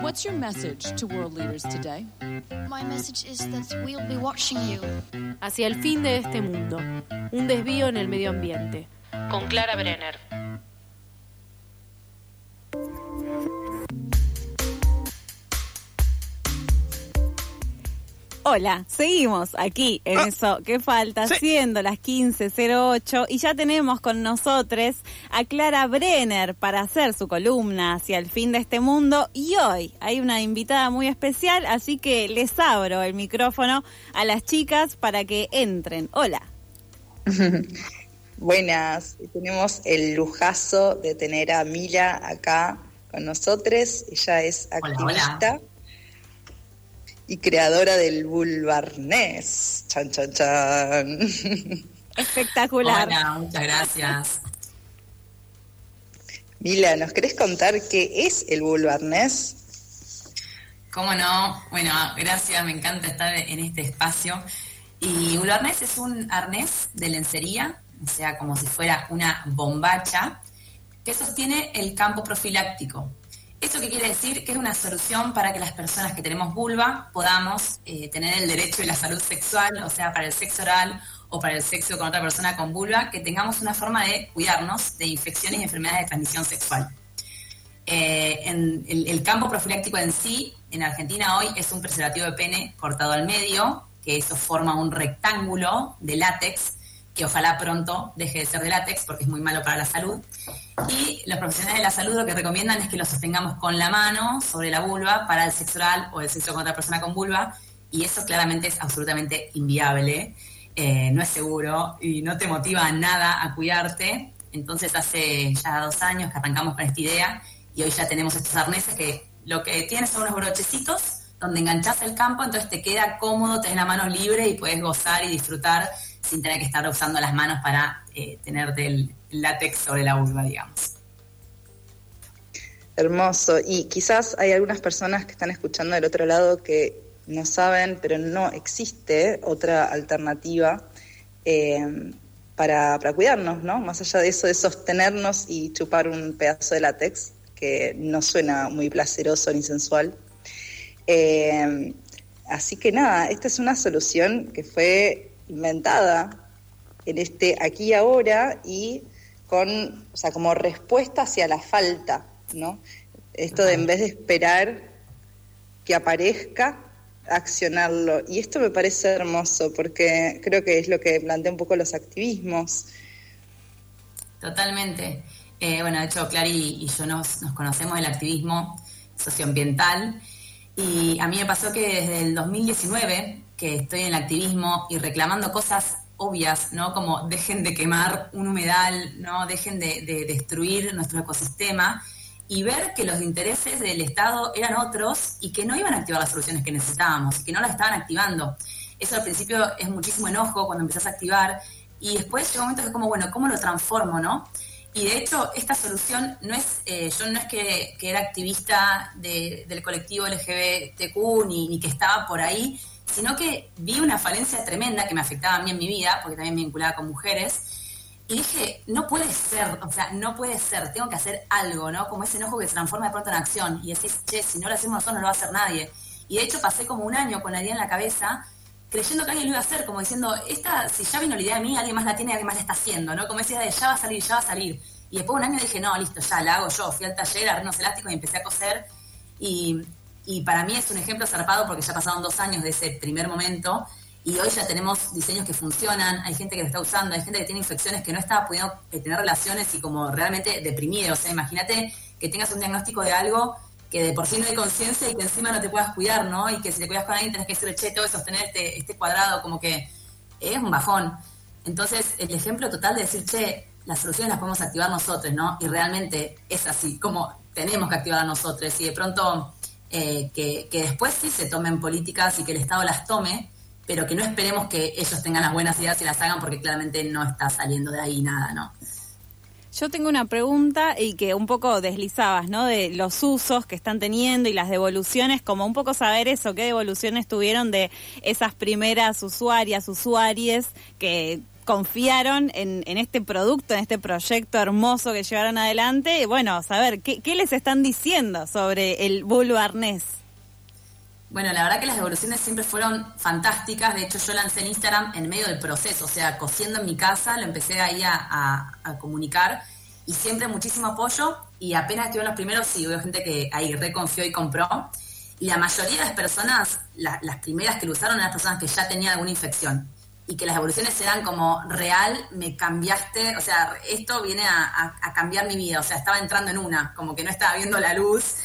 What's your message to world leaders today? My message is that we'll be watching you. Hacia el fin de este mundo. Un desvío en el medio ambiente. Con Clara Brenner. Hola, seguimos aquí en eso que falta, siendo las 15.08 y ya tenemos con nosotros a Clara Brenner para hacer su columna hacia el fin de este mundo y hoy hay una invitada muy especial, así que les abro el micrófono a las chicas para que entren. Hola. Buenas, tenemos el lujazo de tener a Mila acá con nosotros, ella es activista y creadora del Bulbarnés. Chan, chan, chan. Espectacular. Hola, muchas gracias. Mila, ¿nos querés contar qué es el Bulbarnés? ¿Cómo no? Bueno, gracias, me encanta estar en este espacio. Y Bulbarnés es un arnés de lencería, o sea, como si fuera una bombacha, que sostiene el campo profiláctico. ¿Eso qué quiere decir? Que es una solución para que las personas que tenemos vulva podamos eh, tener el derecho y la salud sexual, o sea, para el sexo oral o para el sexo con otra persona con vulva, que tengamos una forma de cuidarnos de infecciones y enfermedades de transmisión sexual. Eh, en el, el, campo profiláctico en sí, en Argentina hoy, es un preservativo de pene cortado al medio, que eso forma un rectángulo de látex que ojalá pronto deje de ser de látex porque es muy malo para la salud. Y los profesionales de la salud lo que recomiendan es que lo sostengamos con la mano sobre la vulva para el sexo oral o el sexo con otra persona con vulva y eso claramente es absolutamente inviable, eh, no es seguro y no te motiva nada a cuidarte. Entonces hace ya dos años que arrancamos con esta idea y hoy ya tenemos estos arneses que lo que tienen son unos brochecitos donde enganchas el campo, entonces te queda cómodo, tenés la mano libre y puedes gozar y disfrutar sin tener que estar usando las manos para eh, tenerte el látex sobre la vulva, digamos. Hermoso. Y quizás hay algunas personas que están escuchando del otro lado que no saben, pero no existe otra alternativa eh, para, para, cuidarnos, ¿no? Más allá de eso, de sostenernos y chupar un pedazo de látex, que no suena muy placeroso ni sensual. Eh, así que nada, esta es una solución que fue inventada en este aquí y ahora y con, o sea, como respuesta hacia la falta, ¿no? Esto de en vez de esperar que aparezca, accionarlo. Y esto me parece hermoso porque creo que es lo que plantea un poco los activismos. Totalmente. Eh, bueno, de hecho, Clary y yo nos, nos conocemos del activismo socioambiental y a mí me pasó que desde el 2019 que estoy en el activismo y reclamando cosas obvias, ¿no? Como dejen de quemar un humedal, ¿no? Dejen de, de, destruir nuestro ecosistema y ver que los intereses del Estado eran otros y que no iban a activar las soluciones que necesitábamos que no las estaban activando. Eso al principio es muchísimo enojo cuando empezás a activar y después llega un momento que es como, bueno, ¿cómo lo transformo, no? Y de hecho, esta solución no es, eh, yo no es que, era activista de, del colectivo LGBTQ ni que estaba por ahí, sino que vi una falencia tremenda que me afectaba a mí en mi vida, porque también me vinculaba con mujeres, y dije, no puede ser, o sea, no puede ser, tengo que hacer algo, ¿no? Como ese enojo que se transforma de pronto en acción, y decís, che, si no lo hacemos nosotros no lo va a hacer nadie. Y de hecho pasé como un año con la idea en la cabeza, creyendo que alguien lo iba a hacer, como diciendo, esta, si ya vino la idea a mí, alguien más la tiene, alguien más la está haciendo, ¿no? Como esa idea de ya va a salir, ya va a salir. Y después de un año dije, no, listo, ya la hago yo. Fui al taller, agarré unos elásticos y empecé a coser. Y, y para mí es un ejemplo zarpado porque ya pasaron dos años de ese primer momento y hoy ya tenemos diseños que funcionan, hay gente que lo está usando, hay gente que tiene infecciones que no estaba pudiendo tener relaciones y como realmente deprimido. O sea, imagínate que tengas un diagnóstico de algo que de por sí no hay conciencia y que encima no te puedas cuidar, ¿no? Y que si te cuidas con alguien tenés que decirle, che, todo sostener este, este cuadrado, como que es un bajón. Entonces, el ejemplo total de decir, che, las soluciones las podemos activar nosotros, ¿no? Y realmente es así, como tenemos que activar nosotros. Y de pronto eh, que, que, después sí se tomen políticas y que el Estado las tome, pero que no esperemos que ellos tengan las buenas ideas y las hagan porque claramente no está saliendo de ahí nada, ¿no? Yo tengo una pregunta y que un poco deslizabas, ¿no? De los usos que están teniendo y las devoluciones, como un poco saber eso, qué devoluciones tuvieron de esas primeras usuarias, usuarias que confiaron en, este producto, en este proyecto hermoso que llevaron adelante. Y bueno, saber, ¿qué, ¿qué, les están diciendo sobre el bulbo arnés? Bueno, la verdad que las devoluciones siempre fueron fantásticas. De hecho, yo lancé en Instagram en medio del proceso, o sea, cosiendo en mi casa, lo empecé ahí a, comunicar y siempre muchísimo apoyo. Y apenas en los primeros, sí, hubo gente que ahí reconfió y compró. Y la mayoría de las personas, la, las primeras que lo usaron eran las personas que ya tenían alguna infección y que las evoluciones se dan como real, me cambiaste, o sea, esto viene a, cambiar mi vida, o sea, estaba entrando en una, como que no estaba viendo la luz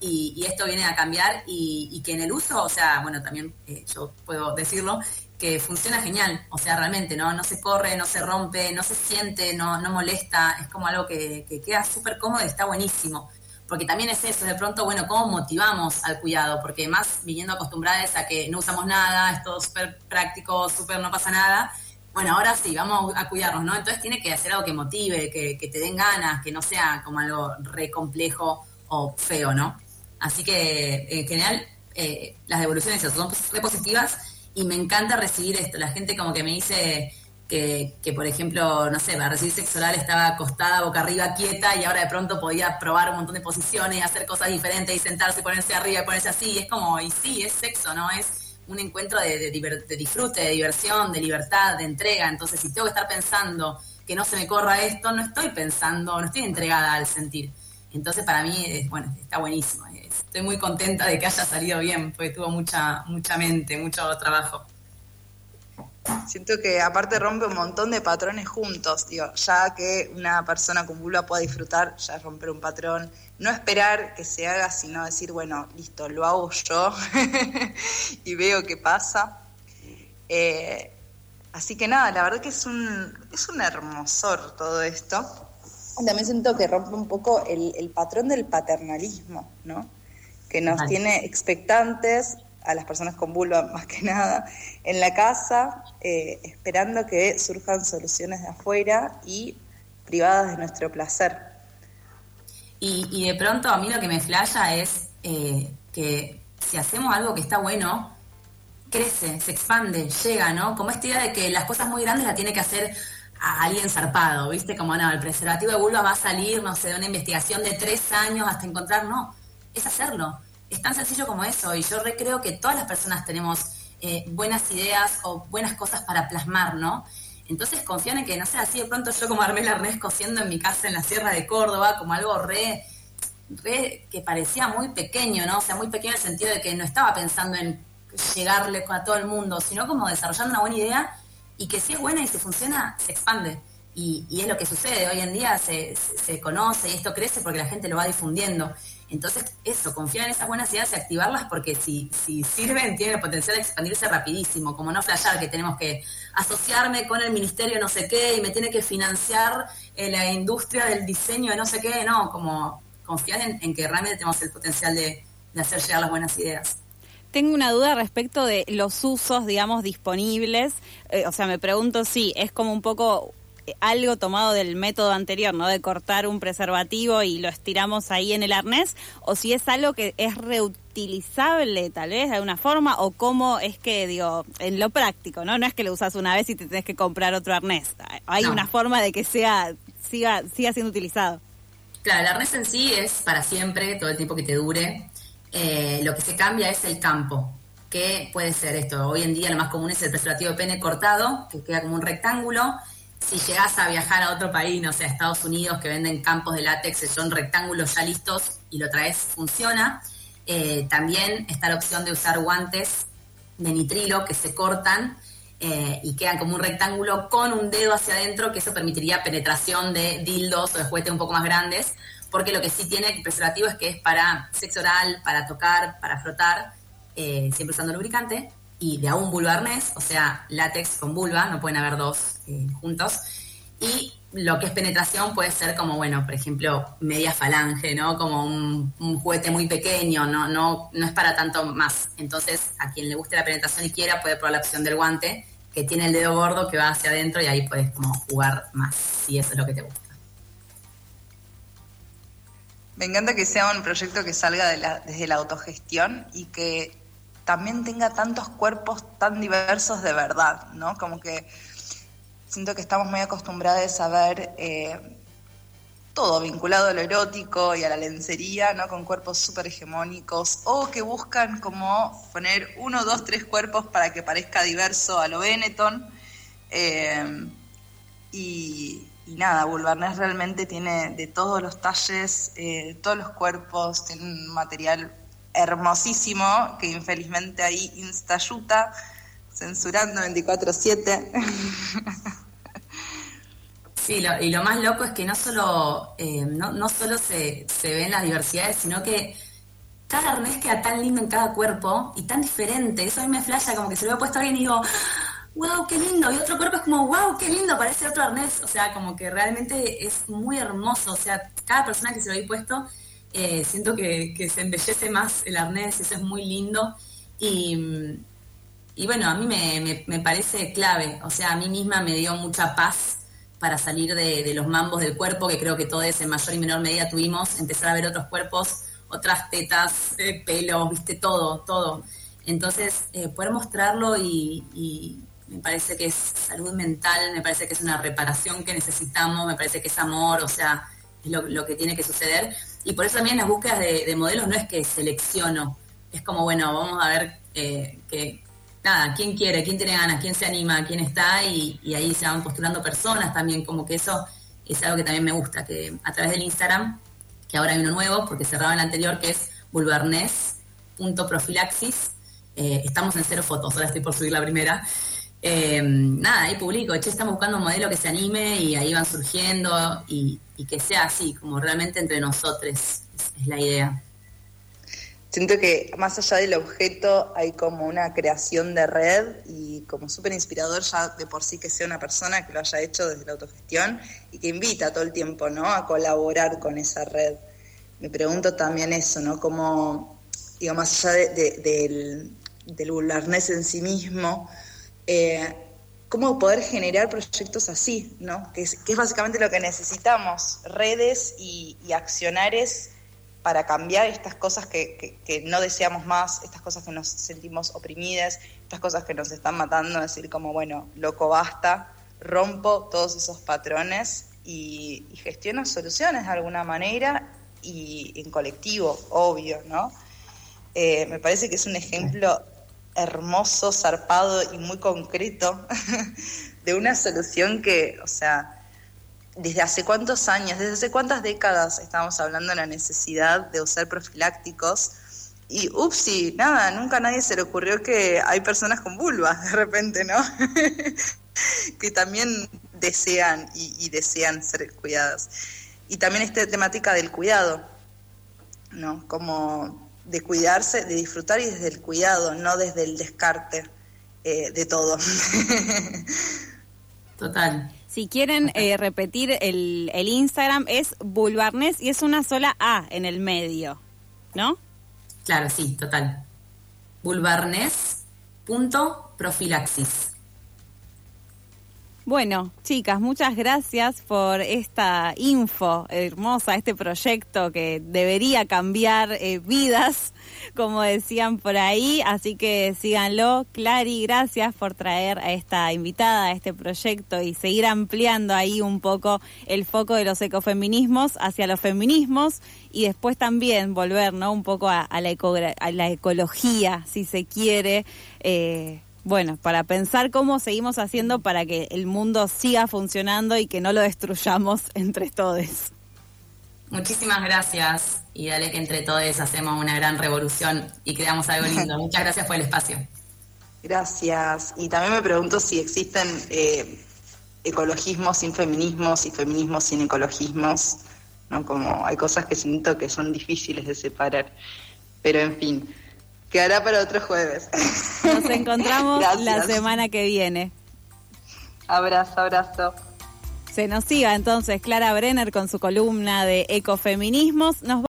y, y esto viene a cambiar y, y, que en el uso, o sea, bueno, también eh, yo puedo decirlo, que funciona genial, o sea, realmente, ¿no? No se corre, no se rompe, no se siente, no, no molesta, es como algo que, que queda súper cómodo y está buenísimo porque también es eso, de pronto, bueno, ¿cómo motivamos al cuidado? Porque más viniendo acostumbradas a que no usamos nada, es todo súper práctico, súper no pasa nada, bueno, ahora sí, vamos a cuidarnos, ¿no? Entonces tiene que hacer algo que motive, que, te den ganas, que no sea como algo re complejo o feo, ¿no? Así que en general eh, las devoluciones son re positivas y me encanta recibir esto, la gente como que me dice que, por ejemplo, no sé, para recibir sexo estaba acostada boca arriba, quieta, y ahora de pronto podía probar un montón de posiciones hacer cosas diferentes y sentarse, ponerse arriba ponerse así. Es como, y sí, es sexo, ¿no? Es un encuentro de, de, de, disfrute, de diversión, de libertad, de entrega. Entonces, si tengo que estar pensando que no se me corra esto, no estoy pensando, no estoy entregada al sentir. Entonces, para mí, es, bueno, está buenísimo. Estoy muy contenta de que haya salido bien, porque tuvo mucha, mucha mente, mucho trabajo. Siento que aparte rompe un montón de patrones juntos, digo, ya que una persona con vulva pueda disfrutar, ya es romper un patrón, no esperar que se haga, sino decir, bueno, listo, lo hago yo y veo qué pasa. Eh, así que nada, la verdad que es un, es un hermosor todo esto. También siento que rompe un poco el, el patrón del paternalismo, ¿no? Que nos vale. tiene expectantes a las personas con vulva más que nada en la casa, eh, esperando que surjan soluciones de afuera y privadas de nuestro placer. Y, y de pronto a mí lo que me flasha es eh, que si hacemos algo que está bueno, crece, se expande, llega, ¿no? Como esta idea de que las cosas muy grandes las tiene que hacer a alguien zarpado, ¿viste? Como, no, el preservativo de vulva va a salir, no sé, de una investigación de tres años hasta encontrar, no, es hacerlo es tan sencillo como eso y yo creo que todas las personas tenemos eh, buenas ideas o buenas cosas para plasmar, ¿no? Entonces confían en que, no sé, así de pronto yo como armé el arnés cosiendo en mi casa en la Sierra de Córdoba, como algo re, que parecía muy pequeño, ¿no? O sea, muy pequeño en el sentido de que no estaba pensando en llegarle a todo el mundo, sino como desarrollando una buena idea y que si es buena y si funciona, se expande. Y, y es lo que sucede, hoy en día se, se conoce y esto crece porque la gente lo va difundiendo. Entonces, eso, confiar en esas buenas ideas y activarlas porque si, si sirven, tienen el potencial de expandirse rapidísimo, como no flashear que tenemos que asociarme con el ministerio no sé qué y me tiene que financiar eh, la industria del diseño de no sé qué, no, como confiar en, en que realmente tenemos el potencial de, de hacer llegar las buenas ideas tengo una duda respecto de los usos, digamos, disponibles. Eh, o sea, me pregunto si es como un poco algo tomado del método anterior, ¿no? De cortar un preservativo y lo estiramos ahí en el arnés, o si es algo que es reutilizable tal vez de alguna forma, o cómo es que, digo, en lo práctico, ¿no? No es que lo usas una vez y te tenés que comprar otro arnés. Hay no. una forma de que sea, siga, siga siendo utilizado. Claro, el arnés en sí es para siempre, todo el tiempo que te dure. Eh, lo que se cambia es el campo, que puede ser esto. Hoy en día lo más común es el preservativo de pene cortado, que queda como un rectángulo, si llegas a viajar a otro país, no sé, a Estados Unidos, que venden campos de látex, son rectángulos ya listos y lo traes, funciona. Eh, también está la opción de usar guantes de nitrilo que se cortan eh, y quedan como un rectángulo con un dedo hacia adentro, que eso permitiría penetración de dildos o de juguetes un poco más grandes, porque lo que sí tiene preservativo es que es para sexo oral, para tocar, para frotar, eh, siempre usando lubricante, y de a un vulva arnés, o sea, látex con vulva, no pueden haber dos eh, juntos. Y lo que es penetración puede ser como, bueno, por ejemplo, media falange, ¿no? Como un, juguete muy pequeño, ¿no? No, no es para tanto más. Entonces, a quien le guste la penetración y quiera, puede probar la opción del guante, que tiene el dedo gordo que va hacia adentro y ahí puedes como jugar más, si eso es lo que te gusta. Me encanta que sea un proyecto que salga desde la autogestión y que también tenga tantos cuerpos tan diversos de verdad, ¿no? Como que siento que estamos muy acostumbrados a ver eh, todo vinculado a lo erótico y a la lencería, ¿no? Con cuerpos súper hegemónicos, o que buscan como poner uno, dos, tres cuerpos para que parezca diverso a lo Benetton. Eh, y, nada, Bulbarnés realmente tiene de todos los talles, eh, todos los cuerpos, tiene un material hermosísimo que infelizmente ahí Instayuta censurando 24/7. Sí, y lo más loco es que no solo, eh, no, no, solo se, se ven las diversidades, sino que cada arnés queda tan lindo en cada cuerpo y tan diferente. Eso a mí me flasha como que se lo he puesto a alguien y digo, wow, qué lindo. Y otro cuerpo es como, wow, qué lindo, parece otro arnés. O sea, como que realmente es muy hermoso. O sea, cada persona que se lo he puesto, eh, siento que, se embellece más el arnés, eso es muy lindo. Y, bueno, a mí me, me, parece clave. O sea, a mí misma me dio mucha paz para salir de, los mambos del cuerpo, que creo que todos en mayor y menor medida tuvimos, empezar a ver otros cuerpos, otras tetas, eh, pelos, viste, todo, todo. Entonces, eh, poder mostrarlo y, me parece que es salud mental, me parece que es una reparación que necesitamos, me parece que es amor, o sea, es lo que tiene que suceder. Y por eso también las búsquedas de, de, modelos no es que selecciono, es como, bueno, vamos a ver eh, que, nada, quién quiere, quién tiene ganas, quién se anima, quién está, y, ahí se van postulando personas también, como que eso es algo que también me gusta, que a través del Instagram, que ahora hay uno nuevo, porque cerraba el anterior, que es vulvarnes.profilaxis, eh, estamos en cero fotos, ahora estoy por subir la primera, eh, nada, ahí publico, che, estamos buscando un modelo que se anime y ahí van surgiendo y, que sea así, como realmente entre nosotros, es, la idea. Siento que más allá del objeto hay como una creación de red y como súper inspirador ya de por sí que sea una persona que lo haya hecho desde la autogestión y que invita todo el tiempo, ¿no? A colaborar con esa red. Me pregunto también eso, ¿no? Como, digo, más allá de, de, del, del en sí mismo, eh, cómo poder generar proyectos así, ¿no? Que es, básicamente lo que necesitamos, redes y, y accionares para cambiar estas cosas que, no deseamos más, estas cosas que nos sentimos oprimidas, estas cosas que nos están matando, decir como, bueno, loco, basta, rompo todos esos patrones y, y gestiono soluciones de alguna manera y en colectivo, obvio, ¿no? Eh, me parece que es un ejemplo hermoso, zarpado y muy concreto de una solución que, o sea, desde hace cuántos años, desde hace cuántas décadas estamos hablando de la necesidad de usar profilácticos y upsi, nada, nunca a nadie se le ocurrió que hay personas con vulvas de repente, ¿no? que también desean y, y, desean ser cuidadas. Y también esta temática del cuidado, ¿no? Como de cuidarse, de disfrutar y desde el cuidado, no desde el descarte eh, de todo. Total. Si quieren eh, repetir el, el, Instagram es Bulbarnes y es una sola A en el medio, ¿no? Claro, sí, total. Bulbarnes.profilaxis. Bueno, chicas, muchas gracias por esta info hermosa, este proyecto que debería cambiar eh, vidas, como decían por ahí. Así que síganlo. Clary, gracias por traer a esta invitada a este proyecto y seguir ampliando ahí un poco el foco de los ecofeminismos hacia los feminismos y después también volver ¿no? un poco a, la, a la, ecología, si se quiere. Eh, bueno, para pensar cómo seguimos haciendo para que el mundo siga funcionando y que no lo destruyamos entre todos. Muchísimas gracias y dale que entre todos hacemos una gran revolución y creamos algo lindo. Muchas gracias por el espacio. Gracias. Y también me pregunto si existen eh, ecologismos sin feminismos y feminismos sin ecologismos, ¿no? Como hay cosas que siento que son difíciles de separar. Pero en fin. Quedará para otro jueves. Nos encontramos la semana que viene. Abrazo, abrazo. Se nos siga entonces Clara Brenner con su columna de ecofeminismos. Nos